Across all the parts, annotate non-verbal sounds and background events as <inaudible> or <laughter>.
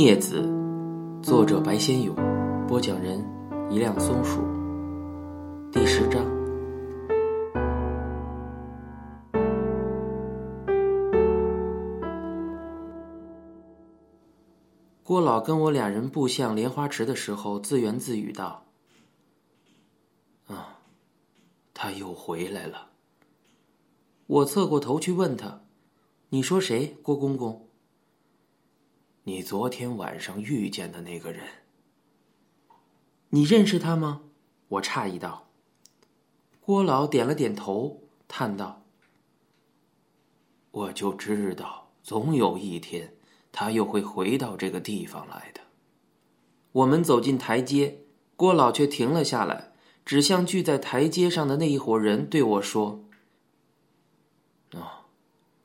孽子，作者白先勇，播讲人一辆松鼠。第十章。郭老跟我俩人步向莲花池的时候，自言自语道：“啊，他又回来了。”我侧过头去问他：“你说谁？郭公公？”你昨天晚上遇见的那个人，你认识他吗？我诧异道。郭老点了点头，叹道：“我就知道，总有一天他又会回到这个地方来的。”我们走进台阶，郭老却停了下来，指向聚在台阶上的那一伙人，对我说：“哦，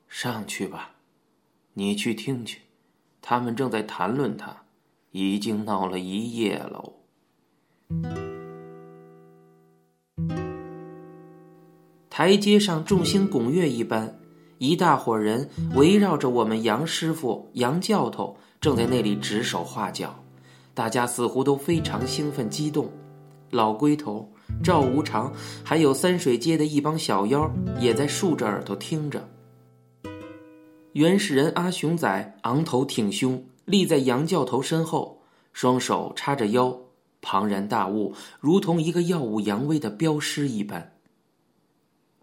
上去吧，你去听去。”他们正在谈论他，已经闹了一夜喽。台阶上众星拱月一般，一大伙人围绕着我们杨师傅、杨教头，正在那里指手画脚。大家似乎都非常兴奋激动。老龟头、赵无常，还有三水街的一帮小妖，也在竖着耳朵听着。原始人阿雄仔昂头挺胸，立在杨教头身后，双手叉着腰，庞然大物，如同一个耀武扬威的镖师一般。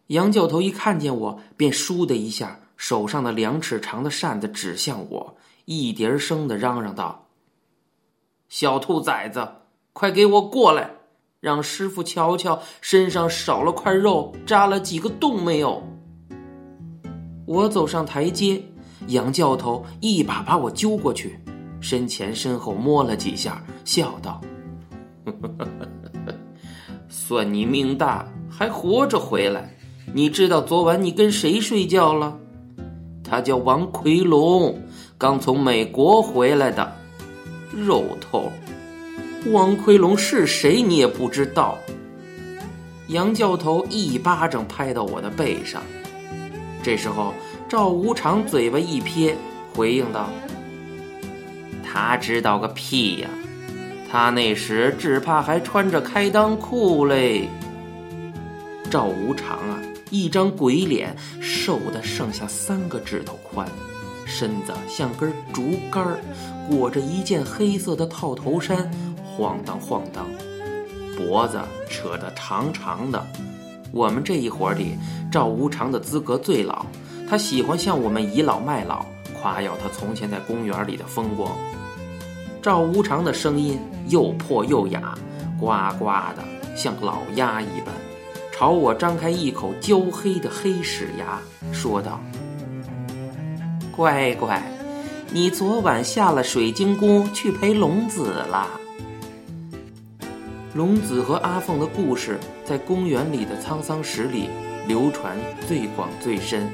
杨教头一看见我，便倏的一下，手上的两尺长的扇子指向我，一叠声的嚷嚷道：“小兔崽子，快给我过来，让师傅瞧瞧身上少了块肉，扎了几个洞没有。”我走上台阶，杨教头一把把我揪过去，身前身后摸了几下，笑道：“ <laughs> 算你命大，还活着回来。你知道昨晚你跟谁睡觉了？他叫王奎龙，刚从美国回来的。肉头，王奎龙是谁？你也不知道。”杨教头一巴掌拍到我的背上。这时候，赵无常嘴巴一撇，回应道：“他知道个屁呀！他那时只怕还穿着开裆裤嘞。”赵无常啊，一张鬼脸，瘦的剩下三个指头宽，身子像根竹竿裹着一件黑色的套头衫，晃荡晃荡，脖子扯得长长的。我们这一伙里，赵无常的资格最老，他喜欢向我们倚老卖老，夸耀他从前在公园里的风光。赵无常的声音又破又哑，呱呱的，像老鸭一般，朝我张开一口焦黑的黑屎牙，说道：“乖乖，你昨晚下了水晶宫去陪龙子了。”龙子和阿凤的故事在公园里的沧桑史里流传最广最深，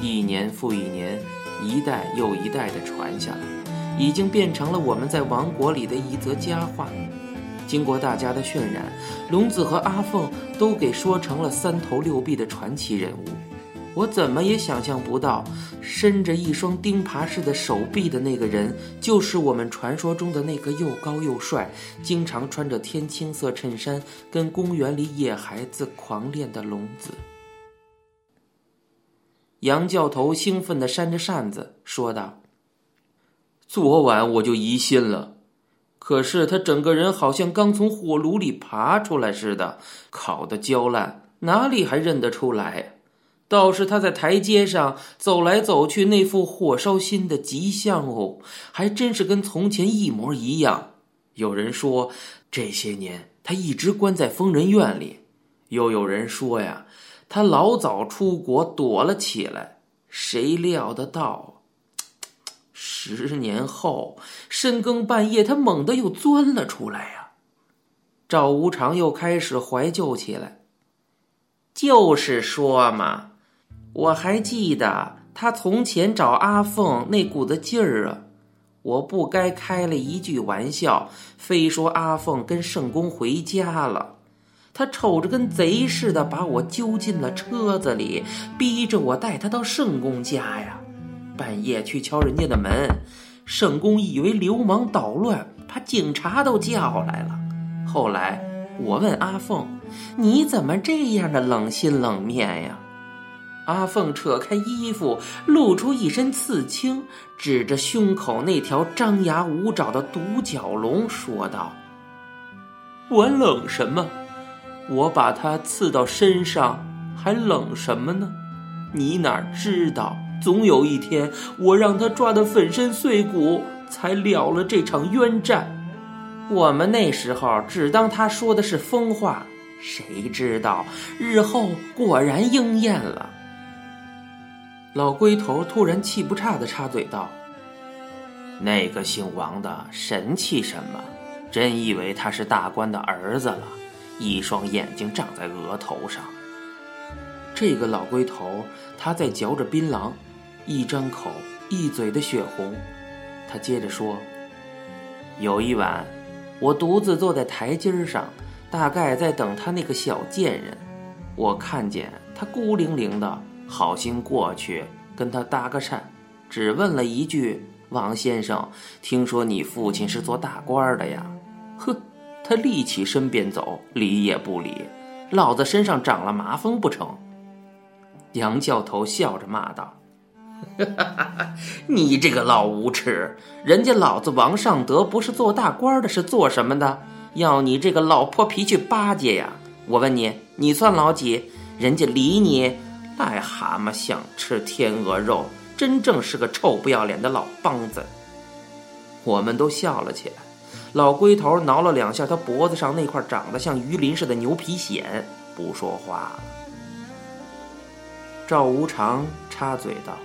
一年复一年，一代又一代的传下来，已经变成了我们在王国里的一则佳话。经过大家的渲染，龙子和阿凤都给说成了三头六臂的传奇人物。我怎么也想象不到，伸着一双钉耙似的手臂的那个人，就是我们传说中的那个又高又帅、经常穿着天青色衬衫跟公园里野孩子狂恋的龙子。杨教头兴奋地扇着扇子说道：“昨晚我就疑心了，可是他整个人好像刚从火炉里爬出来似的，烤得焦烂，哪里还认得出来？”倒是他在台阶上走来走去，那副火烧心的吉相哦，还真是跟从前一模一样。有人说这些年他一直关在疯人院里，又有人说呀，他老早出国躲了起来。谁料得到，十年后深更半夜，他猛地又钻了出来呀！赵无常又开始怀旧起来，就是说嘛。我还记得他从前找阿凤那股子劲儿啊！我不该开了一句玩笑，非说阿凤跟圣公回家了。他瞅着跟贼似的，把我揪进了车子里，逼着我带他到圣公家呀。半夜去敲人家的门，圣公以为流氓捣乱，把警察都叫来了。后来我问阿凤：“你怎么这样的冷心冷面呀？”阿凤扯开衣服，露出一身刺青，指着胸口那条张牙舞爪的独角龙说道：“我冷什么？我把它刺到身上，还冷什么呢？你哪知道，总有一天我让他抓得粉身碎骨，才了了这场冤战。我们那时候只当他说的是疯话，谁知道日后果然应验了。”老龟头突然气不差的插嘴道：“那个姓王的神气什么？真以为他是大官的儿子了？一双眼睛长在额头上。”这个老龟头他在嚼着槟榔，一张口一嘴的血红。他接着说：“有一晚，我独自坐在台阶上，大概在等他那个小贱人。我看见他孤零零的。”好心过去跟他搭个讪，只问了一句：“王先生，听说你父亲是做大官的呀？”呵，他立起身便走，理也不理。老子身上长了麻风不成？杨教头笑着骂道：“你这个老无耻！人家老子王尚德不是做大官的，是做什么的？要你这个老泼皮去巴结呀？我问你，你算老几？人家理你？”癞蛤蟆想吃天鹅肉，真正是个臭不要脸的老梆子。我们都笑了起来。老龟头挠了两下他脖子上那块长得像鱼鳞似的牛皮癣，不说话了。赵无常插嘴道：“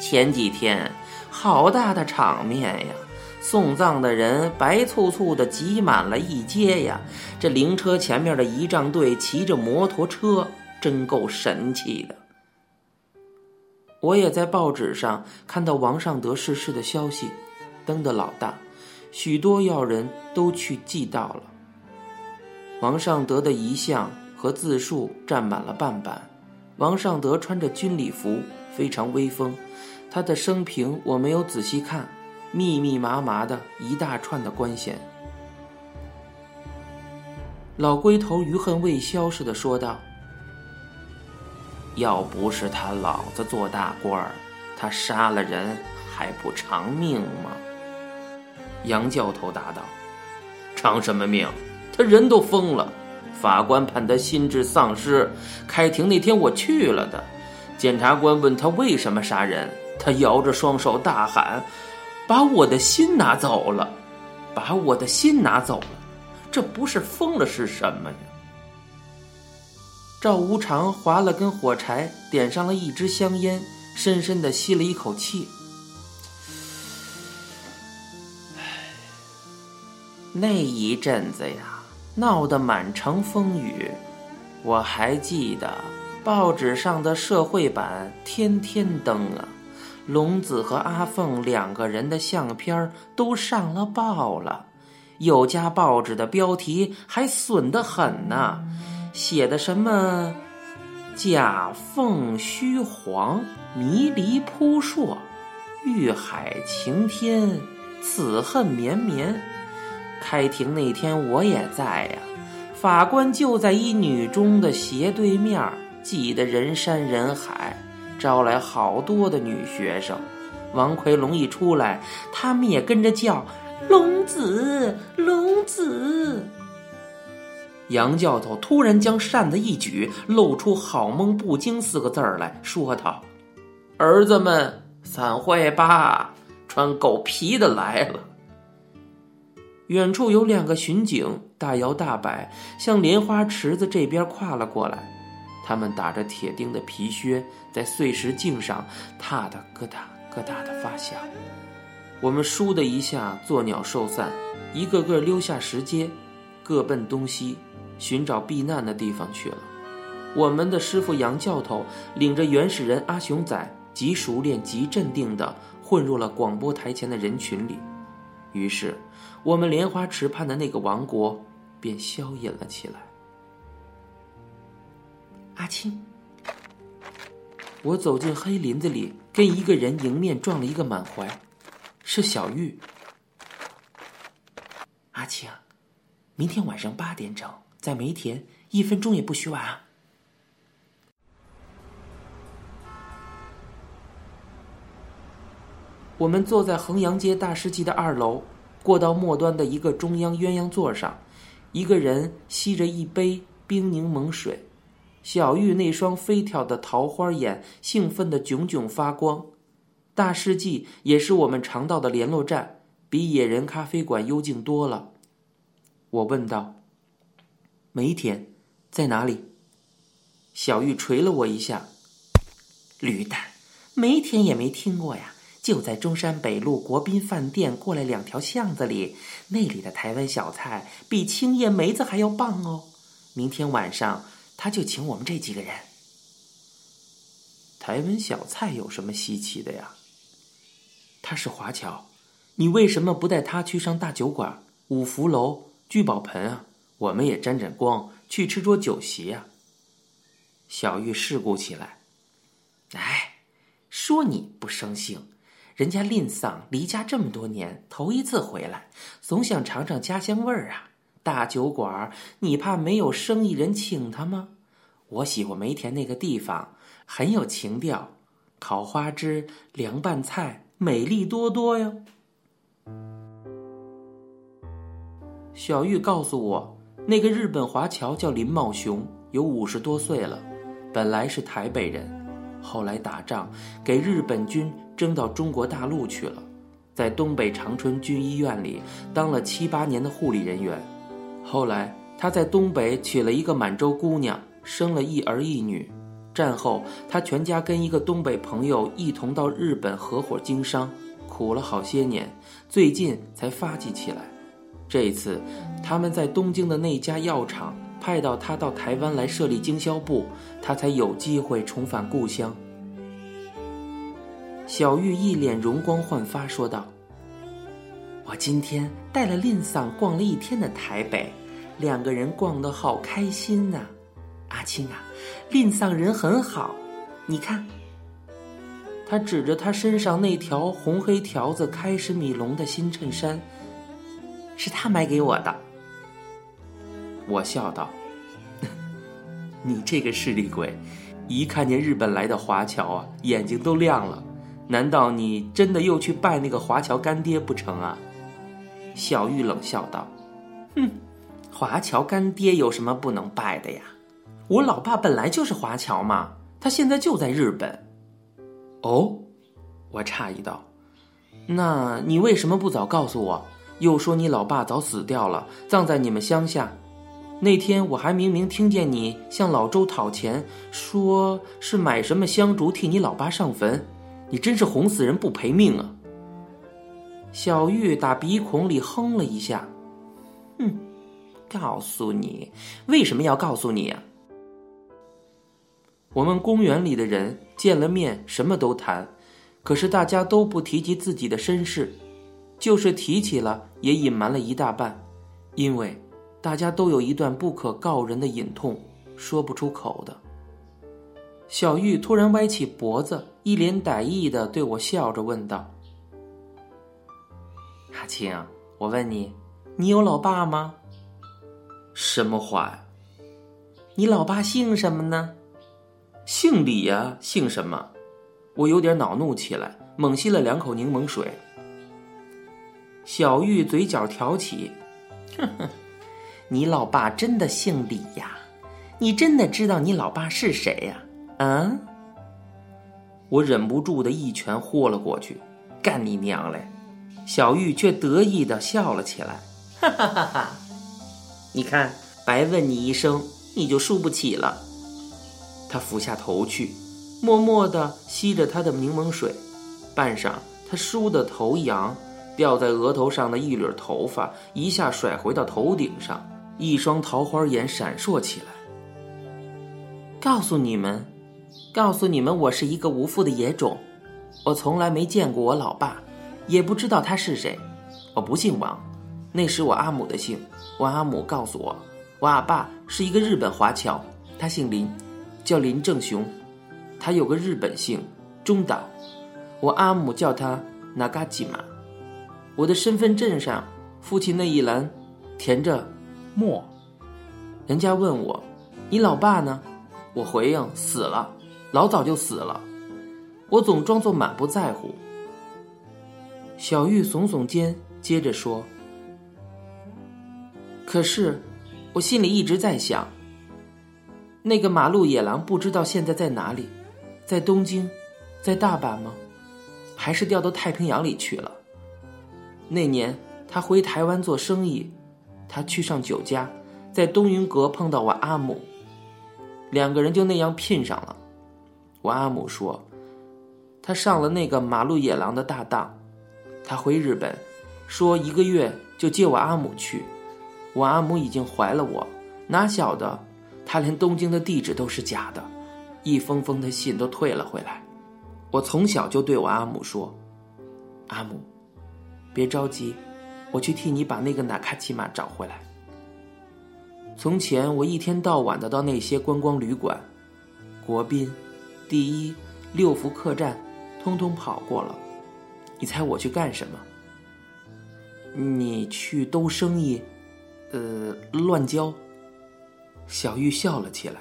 前几天好大的场面呀！送葬的人白簇簇的挤满了一街呀。这灵车前面的仪仗队骑着摩托车。”真够神气的！我也在报纸上看到王尚德逝世的消息，登得老大，许多要人都去祭悼了。王尚德的遗像和自述占满了半版。王尚德穿着军礼服，非常威风。他的生平我没有仔细看，密密麻麻的一大串的官衔。老龟头余恨未消似的说道。要不是他老子做大官儿，他杀了人还不偿命吗？杨教头答道：“偿什么命？他人都疯了。法官判他心智丧失。开庭那天我去了的。检察官问他为什么杀人，他摇着双手大喊：‘把我的心拿走了，把我的心拿走了！’这不是疯了是什么呀？”赵无常划了根火柴，点上了一支香烟，深深的吸了一口气。那一阵子呀，闹得满城风雨。我还记得报纸上的社会版天天登啊，龙子和阿凤两个人的相片都上了报了。有家报纸的标题还损得很呢。写的什么？假凤虚凰，迷离扑朔，欲海情天，此恨绵绵。开庭那天我也在呀，法官就在一女中的斜对面，挤得人山人海，招来好多的女学生。王奎龙一出来，他们也跟着叫：“龙子，龙子。”杨教头突然将扇子一举，露出“好梦不惊”四个字儿来说道：“儿子们，散会吧，穿狗皮的来了。”远处有两个巡警大摇大摆向莲花池子这边跨了过来，他们打着铁钉的皮靴，在碎石径上踏得咯哒咯哒的发响。我们倏的一下作鸟兽散，一个个溜下石阶，各奔东西。寻找避难的地方去了。我们的师傅杨教头领着原始人阿雄仔，极熟练、极镇定地混入了广播台前的人群里。于是，我们莲花池畔的那个王国便消隐了起来。阿青，我走进黑林子里，跟一个人迎面撞了一个满怀。是小玉。阿青，明天晚上八点整，在梅田，一分钟也不许晚啊！我们坐在衡阳街大世纪的二楼，过道末端的一个中央鸳鸯座上，一个人吸着一杯冰柠檬水，小玉那双飞跳的桃花眼兴奋的炯炯发光。大世纪也是我们常到的联络站，比野人咖啡馆幽静多了。我问道：“梅田在哪里？”小玉捶了我一下：“驴蛋，梅田也没听过呀。”就在中山北路国宾饭店过来两条巷子里，那里的台湾小菜比青叶梅子还要棒哦。明天晚上他就请我们这几个人。台湾小菜有什么稀奇的呀？他是华侨，你为什么不带他去上大酒馆、五福楼、聚宝盆啊？我们也沾沾光，去吃桌酒席啊。小玉世故起来，哎，说你不生性。人家吝丧离家这么多年，头一次回来，总想尝尝家乡味儿啊！大酒馆，你怕没有生意人请他吗？我喜欢梅田那个地方，很有情调，烤花枝、凉拌菜，美丽多多哟。小玉告诉我，那个日本华侨叫林茂雄，有五十多岁了，本来是台北人，后来打仗给日本军。征到中国大陆去了，在东北长春军医院里当了七八年的护理人员。后来他在东北娶了一个满洲姑娘，生了一儿一女。战后他全家跟一个东北朋友一同到日本合伙经商，苦了好些年，最近才发迹起来。这次他们在东京的那家药厂派到他到台湾来设立经销部，他才有机会重返故乡。小玉一脸容光焕发，说道：“我今天带了令桑逛了一天的台北，两个人逛得好开心呐。阿青啊，令桑人很好，你看。”他指着他身上那条红黑条子开始米龙的新衬衫，是他买给我的。我笑道：“ <laughs> 你这个势利鬼，一看见日本来的华侨啊，眼睛都亮了。”难道你真的又去拜那个华侨干爹不成啊？小玉冷笑道：“哼，华侨干爹有什么不能拜的呀？我老爸本来就是华侨嘛，他现在就在日本。”哦，我诧异道：“那你为什么不早告诉我？又说你老爸早死掉了，葬在你们乡下。那天我还明明听见你向老周讨钱，说是买什么香烛替你老爸上坟。”你真是哄死人不赔命啊！小玉打鼻孔里哼了一下，哼，告诉你，为什么要告诉你啊？我们公园里的人见了面什么都谈，可是大家都不提及自己的身世，就是提起了也隐瞒了一大半，因为大家都有一段不可告人的隐痛，说不出口的。小玉突然歪起脖子，一脸歹意的对我笑着问道：“阿青，我问你，你有老爸吗？”“什么话呀？”“你老爸姓什么呢？”“姓李呀，姓什么？”我有点恼怒起来，猛吸了两口柠檬水。小玉嘴角挑起：“哼哼，你老爸真的姓李呀？你真的知道你老爸是谁呀？”嗯，我忍不住的一拳豁了过去，干你娘嘞！小玉却得意的笑了起来，哈哈哈哈！你看，白问你一声，你就输不起了。他俯下头去，默默的吸着他的柠檬水，半晌，他梳的头一扬，掉在额头上的一缕头发一下甩回到头顶上，一双桃花眼闪烁起来。告诉你们。告诉你们，我是一个无父的野种，我从来没见过我老爸，也不知道他是谁。我不姓王，那是我阿母的姓。我阿母告诉我，我阿爸是一个日本华侨，他姓林，叫林正雄，他有个日本姓中岛。我阿母叫他那嘎吉玛，我的身份证上，父亲那一栏填着“莫”。人家问我：“你老爸呢？”我回应：“死了，老早就死了。”我总装作满不在乎。小玉耸耸肩，接着说：“可是，我心里一直在想，那个马路野狼不知道现在在哪里，在东京，在大阪吗？还是调到太平洋里去了？那年他回台湾做生意，他去上酒家。”在东云阁碰到我阿母，两个人就那样聘上了。我阿母说，他上了那个马路野狼的大当，他回日本，说一个月就接我阿母去。我阿母已经怀了我，哪晓得他连东京的地址都是假的，一封封的信都退了回来。我从小就对我阿母说：“阿母，别着急，我去替你把那个纳卡奇马找回来。”从前我一天到晚的到那些观光旅馆，国宾、第一、六福客栈，通通跑过了。你猜我去干什么？你去兜生意，呃，乱交。小玉笑了起来。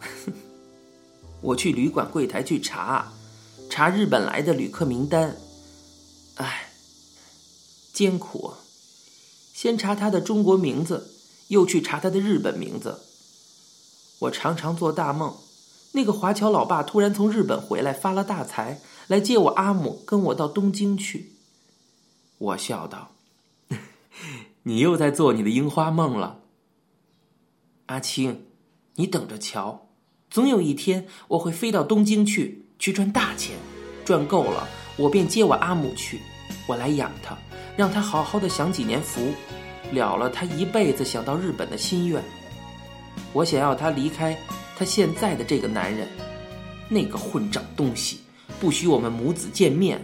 <laughs> 我去旅馆柜台去查，查日本来的旅客名单。唉，艰苦啊。先查他的中国名字。又去查他的日本名字。我常常做大梦，那个华侨老爸突然从日本回来，发了大财，来接我阿母跟我到东京去。我笑道：“你又在做你的樱花梦了，阿青，你等着瞧，总有一天我会飞到东京去，去赚大钱，赚够了，我便接我阿母去，我来养她，让他好好的享几年福。”了了他一辈子想到日本的心愿。我想要他离开他现在的这个男人，那个混账东西，不许我们母子见面。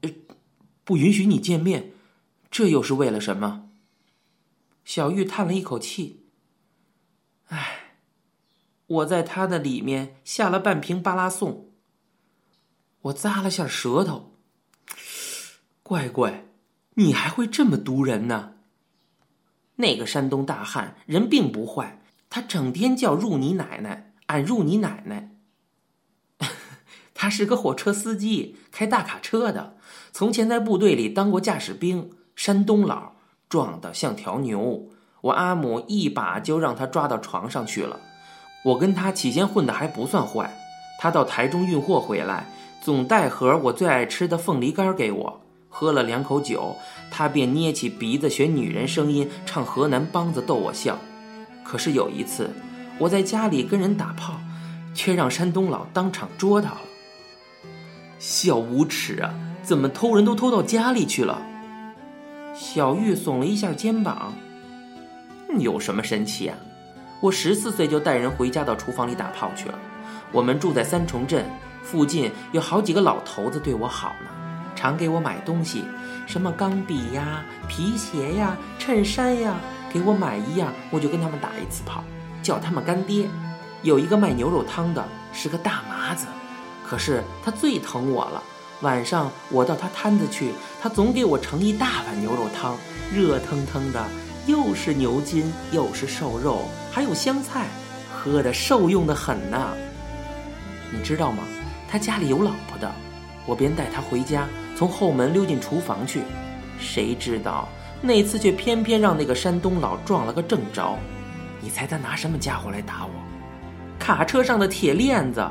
呃不允许你见面，这又是为了什么？小玉叹了一口气。唉，我在他的里面下了半瓶巴拉颂。我咂了下舌头。乖乖。你还会这么毒人呢？那个山东大汉人并不坏，他整天叫入你奶奶，俺入你奶奶。<laughs> 他是个货车司机，开大卡车的，从前在部队里当过驾驶兵。山东佬，壮得像条牛。我阿母一把就让他抓到床上去了。我跟他起先混的还不算坏，他到台中运货回来，总带盒我最爱吃的凤梨干给我。喝了两口酒，他便捏起鼻子学女人声音唱河南梆子逗我笑。可是有一次，我在家里跟人打炮，却让山东佬当场捉到了。小无耻啊！怎么偷人都偷到家里去了？小玉耸了一下肩膀。有什么神奇啊？我十四岁就带人回家到厨房里打炮去了。我们住在三重镇，附近有好几个老头子对我好呢。常给我买东西，什么钢笔呀、皮鞋呀、衬衫呀，给我买一样，我就跟他们打一次炮，叫他们干爹。有一个卖牛肉汤的，是个大麻子，可是他最疼我了。晚上我到他摊子去，他总给我盛一大碗牛肉汤，热腾腾的，又是牛筋，又是瘦肉，还有香菜，喝的受用的很呐。你知道吗？他家里有老婆的，我便带他回家。从后门溜进厨房去，谁知道那次却偏偏让那个山东佬撞了个正着。你猜他拿什么家伙来打我？卡车上的铁链子！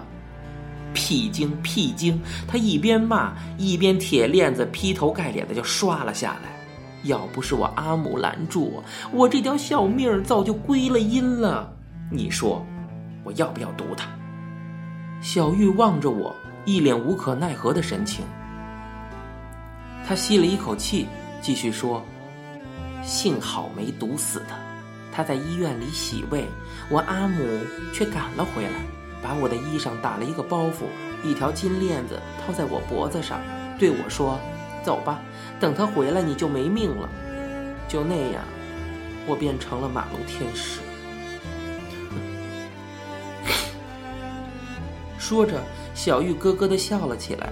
屁精屁精！他一边骂，一边铁链子劈头盖脸的就刷了下来。要不是我阿母拦住，我我这条小命早就归了阴了。你说，我要不要毒他？小玉望着我，一脸无可奈何的神情。他吸了一口气，继续说：“幸好没毒死他。他在医院里洗胃，我阿母却赶了回来，把我的衣裳打了一个包袱，一条金链子套在我脖子上，对我说：‘走吧，等他回来你就没命了。’就那样，我变成了马路天使。<coughs> ”说着，小玉咯咯的笑了起来。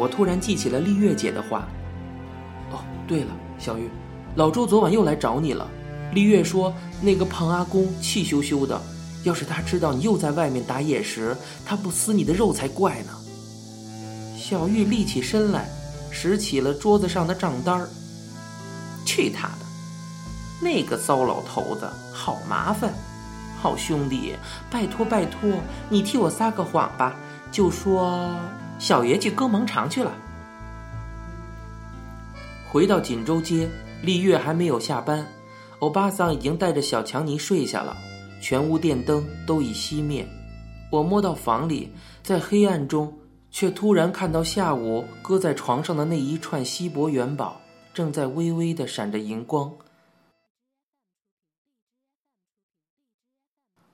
我突然记起了丽月姐的话。哦，对了，小玉，老周昨晚又来找你了。丽月说，那个胖阿公气咻咻的，要是他知道你又在外面打野时，他不撕你的肉才怪呢。小玉立起身来，拾起了桌子上的账单儿。去他的！那个糟老头子好麻烦。好兄弟，拜托拜托，你替我撒个谎吧，就说小爷去割盲肠去了。回到锦州街，丽月还没有下班，欧巴桑已经带着小强尼睡下了，全屋电灯都已熄灭。我摸到房里，在黑暗中，却突然看到下午搁在床上的那一串锡箔元宝，正在微微的闪着银光。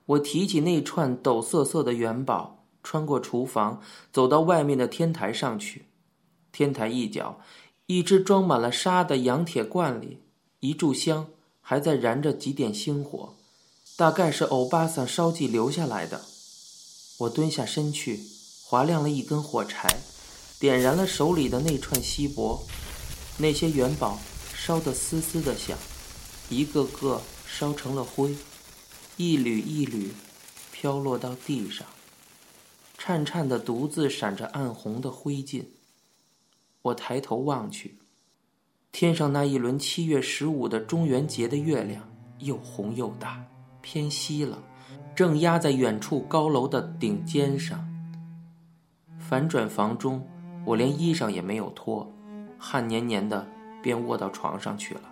我提起那串抖瑟瑟的元宝，穿过厨房，走到外面的天台上去。天台一角，一只装满了沙的洋铁罐里，一炷香还在燃着几点星火，大概是欧巴桑烧祭留下来的。我蹲下身去，划亮了一根火柴，点燃了手里的那串锡箔，那些元宝烧得嘶嘶的响，一个个烧成了灰。一缕一缕，飘落到地上，颤颤的，独自闪着暗红的灰烬。我抬头望去，天上那一轮七月十五的中元节的月亮，又红又大，偏西了，正压在远处高楼的顶尖上。反转房中，我连衣裳也没有脱，汗黏黏的，便卧到床上去了。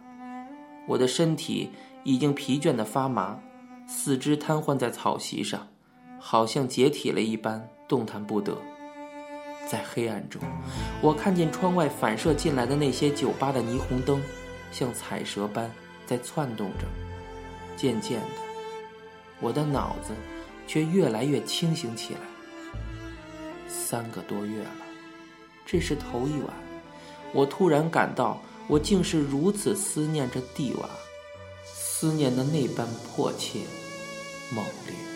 我的身体已经疲倦的发麻。四肢瘫痪在草席上，好像解体了一般，动弹不得。在黑暗中，我看见窗外反射进来的那些酒吧的霓虹灯，像彩蛇般在窜动着。渐渐的，我的脑子却越来越清醒起来。三个多月了，这是头一晚，我突然感到，我竟是如此思念着蒂娃。思念的那般迫切、猛烈。